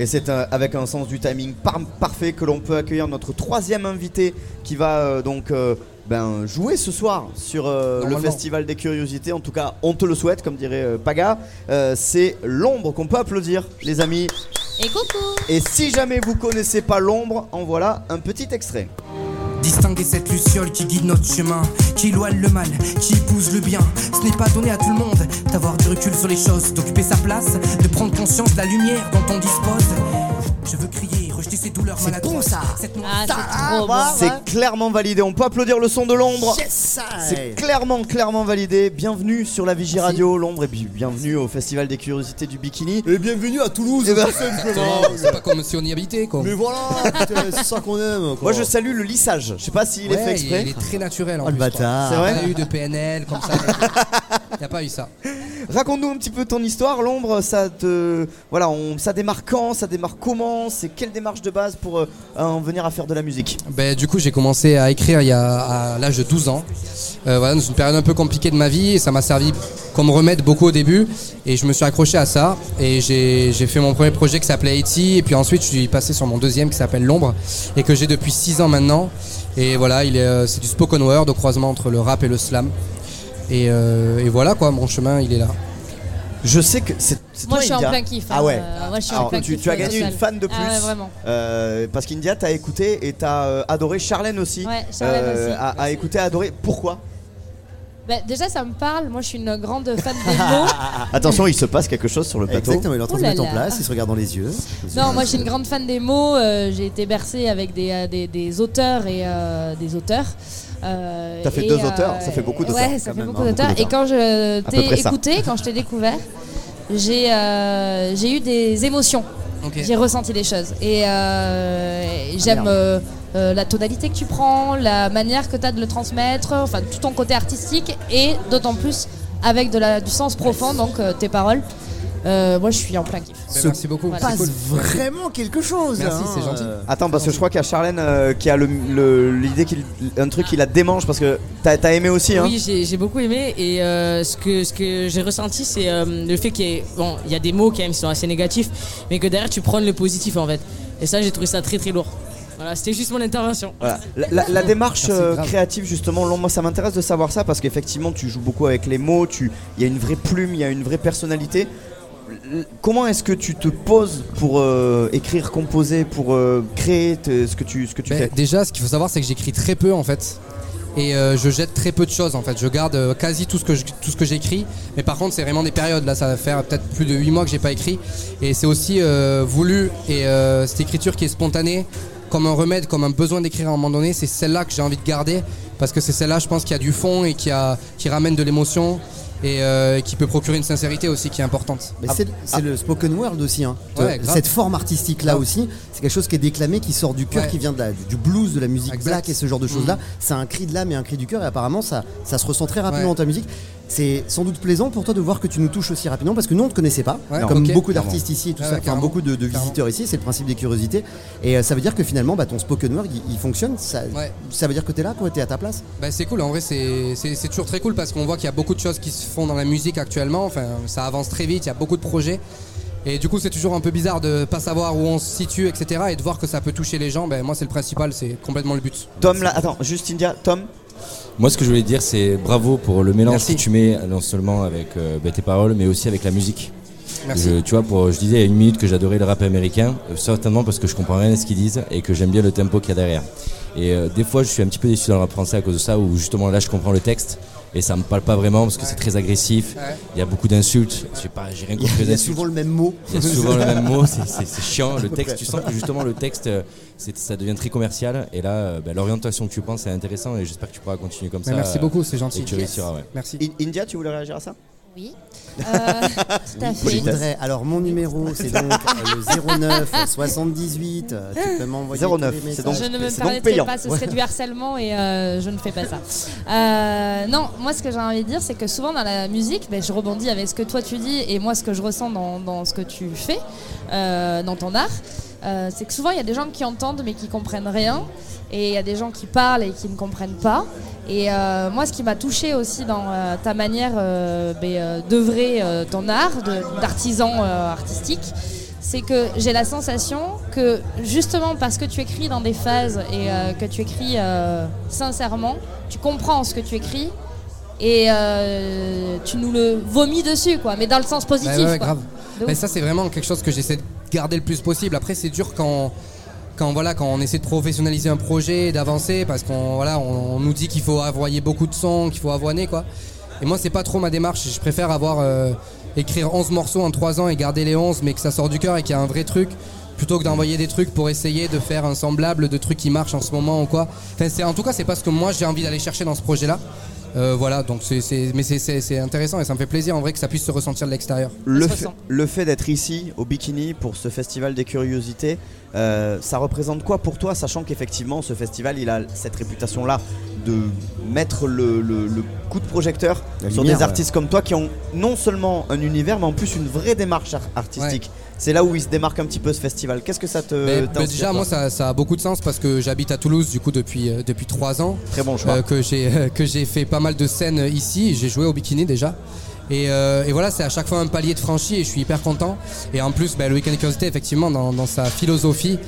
Et c'est avec un sens du timing par- parfait que l'on peut accueillir notre troisième invité qui va euh, donc euh, ben, jouer ce soir sur euh, le. Festival des Curiosités. En tout cas, on te le souhaite, comme dirait euh, Paga. Euh, c'est l'ombre qu'on peut applaudir, les amis. Et coucou Et si jamais vous connaissez pas l'ombre, en voilà un petit extrait. Distinguer cette luciole qui guide notre chemin, qui éloigne le mal, qui épouse le bien. Ce n'est pas donné à tout le monde d'avoir du recul sur les choses, d'occuper sa place, de prendre conscience de la lumière dont on dispose. Je veux crier, rejeter ces douleurs maladroites. bon, ça. Cette Ah, c'est Ah, trop bon. C'est clairement validé. On peut applaudir le son de l'ombre. Yes, C'est clairement, clairement validé. Bienvenue sur la Vigie. Radio Londres et puis bienvenue au Festival des Curiosités du Bikini. Et bienvenue à Toulouse, Eh ben- tout simplement. C'est pas comme si on y habitait quoi. Mais voilà, putain, c'est ça qu'on aime. Quoi. Moi je salue le lissage. Je sais pas s'il est Ouais, fait il, exprès. il est très naturel en Oh le plus, je bâtard. C'est vrai Il y a eu de PNL comme ça. Il n'y a pas eu ça. Raconte-nous un petit peu ton histoire, l'ombre. Ça te, voilà, on, ça démarre quand Ça démarre comment C'est quelle démarche de base pour euh, en venir à faire de la musique? Ben, du coup, j'ai commencé à écrire il y a à l'âge de 12 ans. Euh, voilà, dans une période un peu compliquée de ma vie et ça m'a servi comme remède beaucoup au début. Et je me suis accroché à ça et j'ai fait mon premier projet qui s'appelait Haiti. Et puis ensuite, je suis passé sur mon deuxième qui s'appelle L'ombre et que j'ai depuis 6 ans maintenant. Et voilà, il est, euh, c'est du spoken word au croisement entre le rap et le slam. Et, euh, et voilà quoi, mon chemin il est là. Je sais que c'est. Moi, toi, je suis en plein kiff. Ah ouais. Euh, moi, je suis Alors, en plein tu, kiff. tu as euh, gagné une fan de plus. Ah ouais, vraiment. Euh, parce qu'India t'as écouté et t'as euh, adoré Charlène aussi. Ouais, Charlène aussi. A, a écouté, a adoré. Pourquoi? Bah, déjà, ça me parle. Moi, je suis une grande fan des mots. Attention, il se passe quelque chose sur le plateau. Exactement, il est en train de se là mettre en place, il se regarde dans les yeux. Non, moi, je suis une grande fan des mots. euh, J'ai été bercée avec des, euh, des, des auteurs et euh, des auteurs. Euh, T'as fait deux auteurs, ça fait beaucoup d'auteurs, Ouais, ça fait même, beaucoup hein, d'auteurs. Et quand je t'ai ça. écouté, quand je t'ai découvert, j'ai euh, j'ai eu des émotions. J'ai ressenti des choses. Et euh, j'aime euh, euh, la tonalité que tu prends, la manière que tu as de le transmettre, enfin tout ton côté artistique et d'autant plus avec de la, du sens profond, donc euh, tes paroles. Euh, moi je suis en plein kiff. Ce merci beaucoup. Voilà. C'est passe cool. vraiment quelque chose. Merci, hein, c'est gentil. euh. Attends, parce que je crois qu'il y a Charlène euh, qui a le- le- l'idée qu'il un truc qui la démange parce que t'as as aimé aussi, hein Oui, j'ai beaucoup aimé et euh, ce que, ce que j'ai ressenti, c'est euh, le fait qu'il y, ait- bon, il y a des mots quand même qui sont assez négatifs, mais que derrière tu prends le positif en fait. Et ça, j'ai trouvé ça très très lourd. Voilà, c'était juste mon intervention. Voilà. La, la- la démarche euh, créative justement, moi ça m'intéresse de savoir ça parce qu'effectivement tu joues beaucoup avec les mots, il y a une vraie plume, il y a une vraie personnalité. Comment est-ce que tu te poses pour euh, écrire, composer, pour euh, créer te- ce que tu, ce que tu Ben, fais? déjà, ce qu'il faut savoir, c'est que j'écris très peu en fait. Et euh, je jette très peu de choses en fait. Je garde quasi tout ce que je- tout ce que j'écris. Mais par contre, c'est vraiment des périodes. Là, ça va faire peut-être plus de 8 mois que j'ai pas écrit. Et c'est aussi voulu. Et cette écriture qui est spontanée, comme un remède, comme un besoin d'écrire à un moment donné, c'est celle-là que j'ai envie de garder. Parce que c'est celle-là, je pense, qui a du fond et qui, a, qui ramène de l'émotion. Et euh, qui peut procurer une sincérité aussi qui est importante. Mais c'est le spoken word aussi. Hein. Ouais, grave. Cette forme artistique là aussi, c'est quelque chose qui est déclamé, qui sort du cœur, Ouais. qui vient de la- du blues, de la musique Exact. black et ce genre de choses là. C'est un cri de l'âme et un cri du cœur et apparemment ça, ça se ressent très rapidement Ouais. dans ta musique. C'est sans doute plaisant pour toi de voir que tu nous touches aussi rapidement parce que nous on ne te connaissait pas, Ouais, comme beaucoup d'artistes ici et tout ça, ouais, enfin beaucoup de, visiteurs ici, c'est le principe des curiosités. Et euh, ça veut dire que finalement bah, ton spoken word il, il fonctionne, ça, Ouais. ça veut dire que tu es là, quoi, tu es à ta place. Bah, c'est cool, en vrai c'est toujours très cool parce qu'on voit qu'il y a beaucoup de choses qui se font dans la musique actuellement, enfin ça avance très vite, il y a beaucoup de projets. Et du coup c'est toujours un peu bizarre de pas savoir où on se situe, etc. Et de voir que ça peut toucher les gens, ben, moi c'est le principal, c'est complètement le but. Tom, là, attends, juste India, Tom, Moi, ce que je voulais dire, c'est bravo pour le mélange Merci. que tu mets, non seulement avec euh, bah, tes paroles, mais aussi avec la musique. Merci. Je, tu vois, pour, je disais il y a une minute que j'adorais le rap américain, euh, certainement parce que je comprends rien à ce qu'ils disent et que j'aime bien le tempo qu'il y a derrière. Et euh, des fois, je suis un petit peu déçu dans le rap français à cause de ça, où justement là, je comprends le texte et ça me parle pas vraiment parce que c'est très agressif. Ouais. Il y a beaucoup d'insultes. Je sais pas, j'ai rien Il y a, compris il y a d'insultes. souvent le même mot. Il y a souvent le même mot, c'est- chiant. Le texte, tu sens que justement le texte, euh, c'est- ça devient très commercial. Et là, euh, bah, l'orientation que tu penses, c'est intéressant. Et j'espère que tu pourras continuer comme Mais ça. merci euh, beaucoup, c'est gentil. Et tu réussiras, ouais. Merci. India, tu voulais réagir à ça? Oui. Euh, tout à Je fait. voudrais, alors mon numéro c'est donc le 09 78, euh, tu peux m'envoyer 09, tous les c'est donc- je ne me permettrai pas, ce serait du harcèlement et euh, je ne fais pas ça. Euh, non, moi ce que j'ai envie de dire, c'est que souvent dans la musique, ben, je rebondis avec ce que toi tu dis et moi ce que je ressens dans, dans ce que tu fais, euh, dans ton art, euh, c'est que souvent il y a des gens qui entendent mais qui comprennent rien et il y a des gens qui parlent et qui ne comprennent pas. Et euh, moi, ce qui m'a touché aussi dans euh, ta manière euh, ben, d'œuvrer ton art, d'artisan artistique, c'est que j'ai la sensation que justement parce que tu écris dans des phases et que tu écris sincèrement, tu comprends ce que tu écris et tu nous le vomis dessus, quoi, mais dans le sens Bah positif. ouais, ouais, quoi. grave. Mais ça, c'est vraiment quelque chose que j'essaie de garder le plus possible. Après, c'est dur quand, quand, voilà, quand on essaie de professionnaliser un projet, d'avancer, parce qu'on voilà, on, nous dit qu'il faut avoyer beaucoup de sons, qu'il faut avoiner, quoi. Et moi, c'est pas trop ma démarche. Je préfère avoir euh, écrire 11 morceaux en 3 ans et garder les 11, mais que ça sort du cœur et qu'il y a un vrai truc, plutôt que d'envoyer des trucs pour essayer de faire un semblable de trucs qui marchent en ce moment ou quoi. En tout cas, c'est pas ce que moi j'ai envie d'aller chercher dans ce projet-là. Euh, voilà, donc c'est, c'est- mais c'est, c'est- c'est intéressant et ça me fait plaisir en vrai que ça puisse se ressentir de l'extérieur. Fait- le fait d'être ici au Bikini pour ce festival des curiosités, euh, ça représente quoi pour toi, sachant qu'effectivement ce festival il a cette réputation-là de mettre le, le- le coup de projecteur La sur lumière, des artistes comme toi qui ont non seulement un univers mais en plus une vraie démarche ar- artistique. C'est là où il se démarque un petit peu ce festival. Qu'est-ce que ça te Mais- déjà, moi, ça, ça a beaucoup de sens parce que j'habite à Toulouse du coup depuis euh, depuis trois ans, Très bon choix. euh, que j'ai euh, que j'ai fait pas mal de scènes ici. J'ai joué au bikini déjà. Et, euh, et voilà, c'est à chaque fois un palier de franchi et je suis hyper content. Et en plus, bah, le Week-end des Curiosités, effectivement, dans, dans sa philosophie,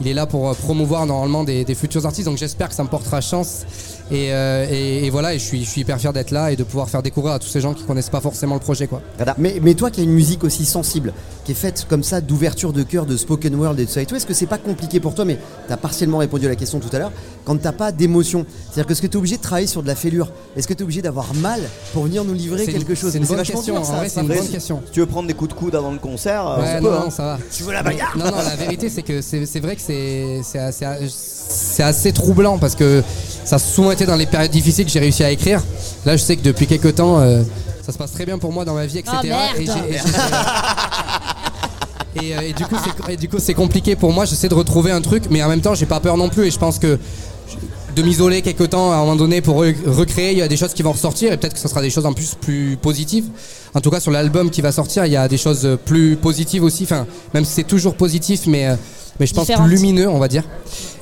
il est là pour euh, promouvoir normalement des, des futurs artistes. Donc j'espère que ça me portera chance. Et, euh, et- et voilà, et je suis, je suis hyper fier d'être là et de pouvoir faire découvrir à tous ces gens qui connaissent pas forcément le projet. Quoi. Mais, mais toi qui as une musique aussi sensible, qui est faite comme ça d'ouverture de cœur, de spoken word et tout ça et tout, est-ce que c'est pas compliqué pour toi Mais tu as partiellement répondu à la question tout à l'heure, quand t'as pas d'émotion? C'est-à-dire que est-ce que tu es obligé de travailler sur de la fêlure? Est-ce que tu es obligé d'avoir mal pour venir nous livrer quelque chose? C'est une Mais bonne vachement question. dur, En vrai, c'est une bonne question. Si tu veux prendre des coups de coude avant le concert, euh, Ouais, on non, peut, non, hein. ça va. Tu veux la bagarre Non, non, la vérité, c'est que c'est c'est vrai que c'est c'est assez, c'est assez troublant parce que ça a souvent été dans les périodes difficiles que j'ai réussi à écrire. Là, je sais que depuis quelques temps, euh, ça se passe très bien pour moi dans ma vie, etc. Ah, merde. et, j'ai- et j'ai- et, et du coup, c'est- et du coup, c'est compliqué pour moi. J'essaie de retrouver un truc, mais en même temps, j'ai pas peur non plus. Et je pense que de m'isoler quelques temps à un moment donné pour re- recréer, il y a des choses qui vont ressortir et peut-être que ce sera des choses en plus plus positives. En tout cas, sur l'album qui va sortir, il y a des choses euh, plus positives aussi. Enfin, même si c'est toujours positif, mais, euh, mais je pense plus lumineux, on va dire.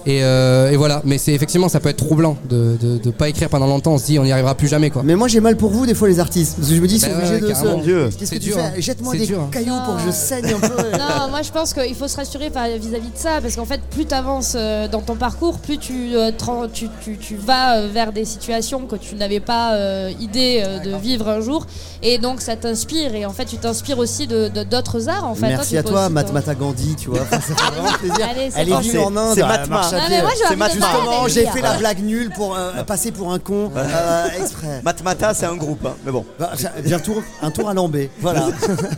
Et, euh, et voilà. Mais c'est effectivement, ça peut être troublant de, de, de pas écrire pendant longtemps. On se dit, on n'y arrivera plus jamais, quoi. Mais moi j'ai mal pour vous des fois les artistes. Parce que je me dis, ils sont obligés ouais, de se. Mon Dieu. Qu'est-ce que C'est tu dur, fais hein. Jette-moi C'est des dur, hein. cailloux pour que je saigne un peu. Non, moi je pense qu'il faut se rassurer vis-à-vis de ça, parce qu'en fait, plus tu avances dans ton parcours, plus tu, euh, te rends- tu, tu- tu vas euh, vers des situations que tu n'avais pas euh, idée euh, de vivre un jour, et donc ça t'inspire, et en fait, tu t'inspires aussi de de- d'autres arts. En fait, Merci à toi, Matmata Gandhi, tu vois. Enfin, ça fait vraiment plaisir. Allez, c'est Elle bon. est venue C'est- en Inde. c'est à parler Justement, j'ai fait la blague nulle pour euh, passer pour un con euh, exprès. Matmata, c'est un groupe, hein, mais bon. Bah, bien tour, un tour à Lambé, voilà.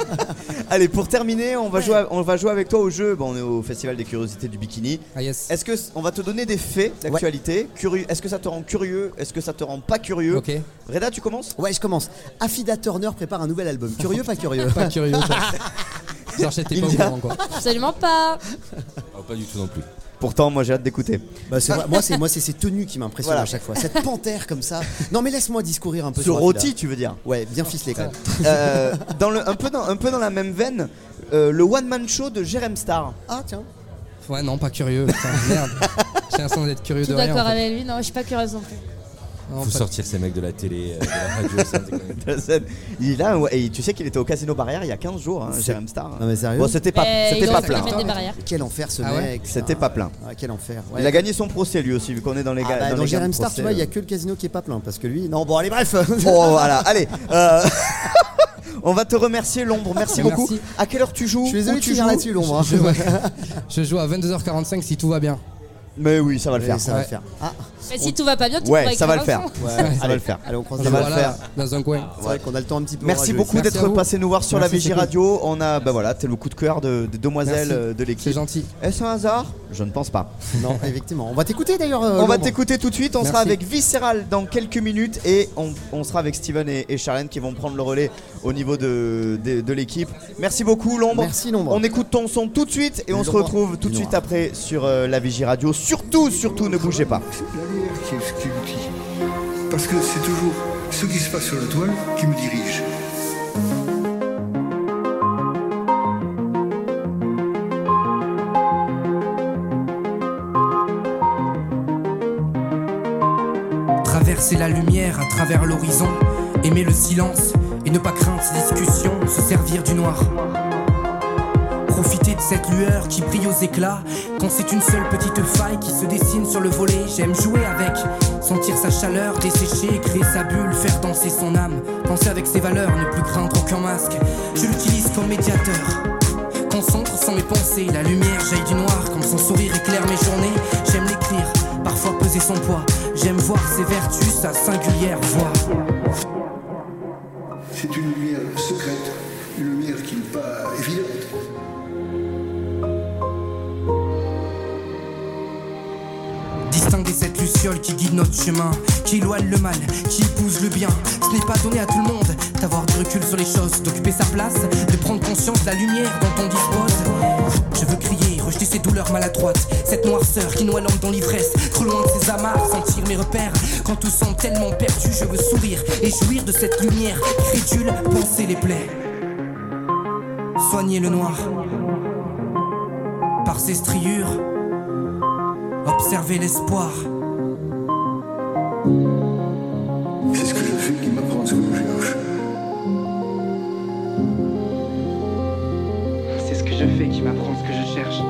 Allez, pour terminer, on va, jouer, à- on va jouer avec toi au jeu. Bon, on est au Festival des Curiosités du Bikini. Ah yes. Est-ce que on va te donner des faits d'actualité? Curieux Est-ce que ça te rend curieux? Est-ce que ça te rend pas curieux? Ok. Reda, tu commences? Ouais, je commence. Affida Turner prépare un nouvel album. Curieux, pas curieux? Pas curieux. j'étais pas au courant, quoi. Absolument pas. Ah, pas du tout non plus. Pourtant, moi j'ai hâte d'écouter. Bah, c'est. Moi, c'est moi, c'est ses tenues qui m'impressionnent Voilà. à chaque fois. Cette panthère comme ça. Non, mais laisse-moi discourir un peu Sur sur rôti, tu veux dire Ouais, bien ficelé quand même. Euh, dans le, un, peu dans, un peu dans la même veine, euh, le one-man show de Jerem Star. Ah, tiens. Ouais, non, pas curieux. Putain, merde. J'ai l'impression d'être curieux Je de suis rien. d'accord en fait. avec lui, non, je suis pas curieuse non plus. Non, Faut sortir ces mecs de la télé, euh, de la radio, de scène. Il est là, ouais, et tu sais qu'il était au Casino Barrière il y a 15 jours, hein, C'est- Star. Non, mais sérieux Bon, c'était pas, Mais c'était pas plein. mettre des barrières. Quel enfer ce Ah ouais mec. C'était putain. pas plein. Ah, quel enfer. Ouais. Il a gagné son procès lui aussi, vu qu'on est dans les Ah, gars. bah, dans dans les Jerem gammes Star, tu procès, vois, il y a euh. que le casino qui est pas plein. Parce que lui. Non, bon, allez, bref. Bon, voilà, allez. euh, On va te remercier, L'ombre. Merci Merci. beaucoup. À quelle heure tu joues Je suis désolé Où de tu finir joues là-dessus, l'ombre. hein. Je, ouais. Je joue à 22h45 si tout va bien. Mais oui, ça va le faire. ça va le faire. Ah, Mais si tout va pas bien, tu Ouais, pourras ça va le écrire faire. un son. ouais, Ça va le faire. Allez, on croise Ça les va le faire. dans un coin. C'est vrai qu'on a le temps un petit peu. Merci beaucoup Merci d'être passé nous voir sur Merci, la cool. Radio. On a, bah voilà, t'es le coup de cœur de, des demoiselles Merci. euh, de C'est l'équipe. gentil. Est-ce un hasard? Je ne pense pas. Non, effectivement. On va t'écouter d'ailleurs. euh, On va t'écouter tout de suite. On Merci. sera avec Visceral dans quelques minutes et on, on sera avec Steven et, et Charlène qui vont prendre le relais au niveau de, de, de l'équipe. Merci beaucoup, L'ombre. Merci, l'ombre. On écoute ton son tout de suite et on se L'ombre. retrouve tout de suite après sur euh, la Vigie Radio. Surtout, surtout, ne bougez pas. Qui l'outil. Parce que c'est toujours ce qui se passe sur la toile qui me dirige. Traverser la lumière à travers l'horizon, aimer le silence et ne pas craindre ces discussions, se servir du noir. Profiter de cette lueur qui brille aux éclats. Quand c'est une seule petite faille qui se dessine sur le volet, j'aime jouer avec, sentir sa chaleur, dessécher, créer sa bulle, faire danser son âme, penser avec ses valeurs, ne plus craindre aucun masque. Je l'utilise comme médiateur. Concentre sans mes pensées, la lumière jaillit du noir, comme son sourire éclaire mes journées. J'aime l'écrire, parfois peser son poids. J'aime voir ses vertus, sa singulière voix. C'est une lumière secrète, Distinguer cette luciole qui guide notre chemin, qui éloigne le mal, qui épouse le bien. Ce n'est pas donné à tout le monde d'avoir du recul sur les choses, d'occuper sa place, de prendre conscience de la lumière dont on dispose. Je veux crier, rejeter ces douleurs maladroites, cette noirceur qui noie l'homme dans l'ivresse, trop loin de ses amarres, sentir mes repères. Quand tout semble tellement perdu, je veux sourire et jouir de cette lumière crédule, penser les plaies. Soigner le noir par ses striures observer l'espoir. C'est ce que je fais qui m'apprend ce que je cherche. C'est ce que je fais qui m'apprend ce que je cherche.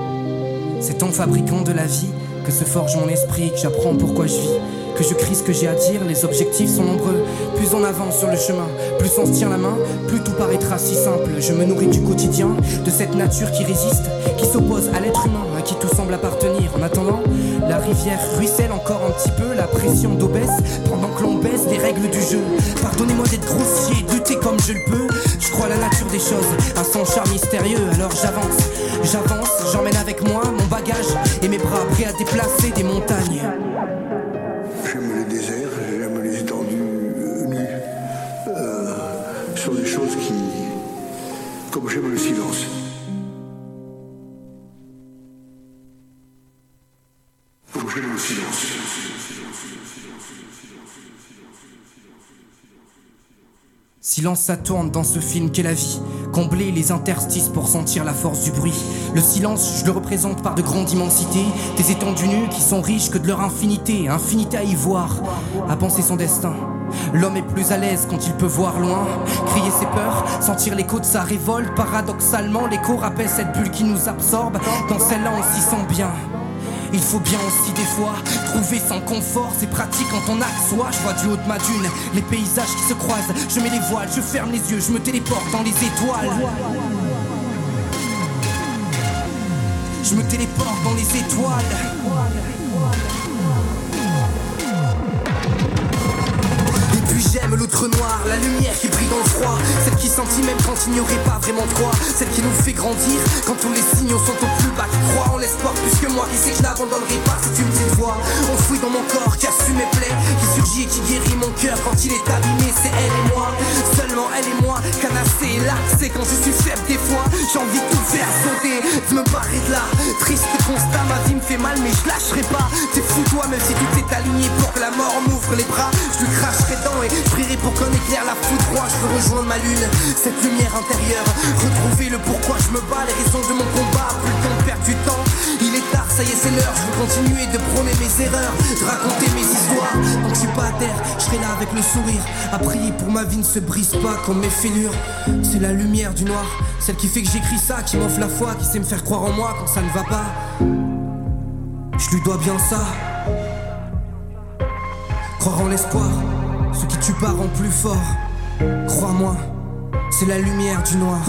C'est en fabriquant de la vie que se forge mon esprit, que j'apprends pourquoi je vis, que je crie ce que j'ai à dire, les objectifs sont nombreux. Plus on avance sur le chemin, plus on se tient la main, plus tout paraîtra si simple. Je me nourris du quotidien, de cette nature qui résiste, qui s'oppose à l'être humain, qui tout semble appartenir. En attendant, la rivière ruisselle encore un petit peu, la pression d'eau baisse, pendant que l'on baisse les règles du jeu. Pardonnez-moi d'être grossier, de comme je le peux. Je crois à la nature des choses, à son charme mystérieux, alors j'avance. J'avance, j'emmène avec moi mon bagage et mes bras prêts à déplacer des montagnes. J'aime les déserts, j'aime les étendues nues. Euh, sont des choses qui. comme j'aime le silence. Silence ça dans ce film qu'est la vie. Combler les interstices pour sentir la force du bruit. Le silence, je le représente par de grandes immensités. Des étendues nues qui sont riches que de leur infinité. Infinité à y voir, à penser son destin. L'homme est plus à l'aise quand il peut voir loin, crier ses peurs, sentir l'écho de sa révolte. Paradoxalement, l'écho rappelle cette bulle qui nous absorbe. Dans celle-là, on s'y sent bien. Il faut bien aussi des fois trouver son confort, c'est pratique quand on a. Je vois du haut de ma dune les paysages qui se croisent. Je mets les voiles, je ferme les yeux, je me téléporte dans les étoiles. Je me téléporte dans les étoiles. L'outre noir, la lumière qui brille dans le froid, celle qui sentit même quand il n'y aurait pas vraiment quoi, celle qui nous fait grandir quand tous les signaux sont au plus bas, qui croit en l'espoir plus que moi, qui sait que je n'abandonnerai pas. Cette une petite voix, enfouie dans mon corps, qui assume mes plaies, qui surgit et qui guérit mon cœur quand il est abîmé, c'est elle et moi, seulement elle et moi, canassé, là, c'est quand je suis faible des fois, j'ai envie de tout faire sauter, de me barrer de là, triste constat, ma vie me fait mal mais je lâcherai pas, t'es fou toi même si tout est aligné pour que la mort m'ouvre les bras, je lui cracherai dedans et pour qu'un éclair la foudroie, je veux rejoindre ma lune, cette lumière intérieure, retrouver le pourquoi je me bats, les raisons de mon combat, plus le temps de perdre du temps, il est tard, ça y est c'est l'heure, je veux continuer de prôner mes erreurs, de raconter mes histoires, donc je suis pas à terre, je serai là avec le sourire, à prier pour ma vie ne se brise pas comme mes fêlures, c'est la lumière du noir, celle qui fait que j'écris ça, qui m'offre la foi, qui sait me faire croire en moi quand ça ne va pas, je lui dois bien ça. Croire en l'espoir, ce qui tue pas rend plus fort. Crois-moi, c'est la lumière du noir.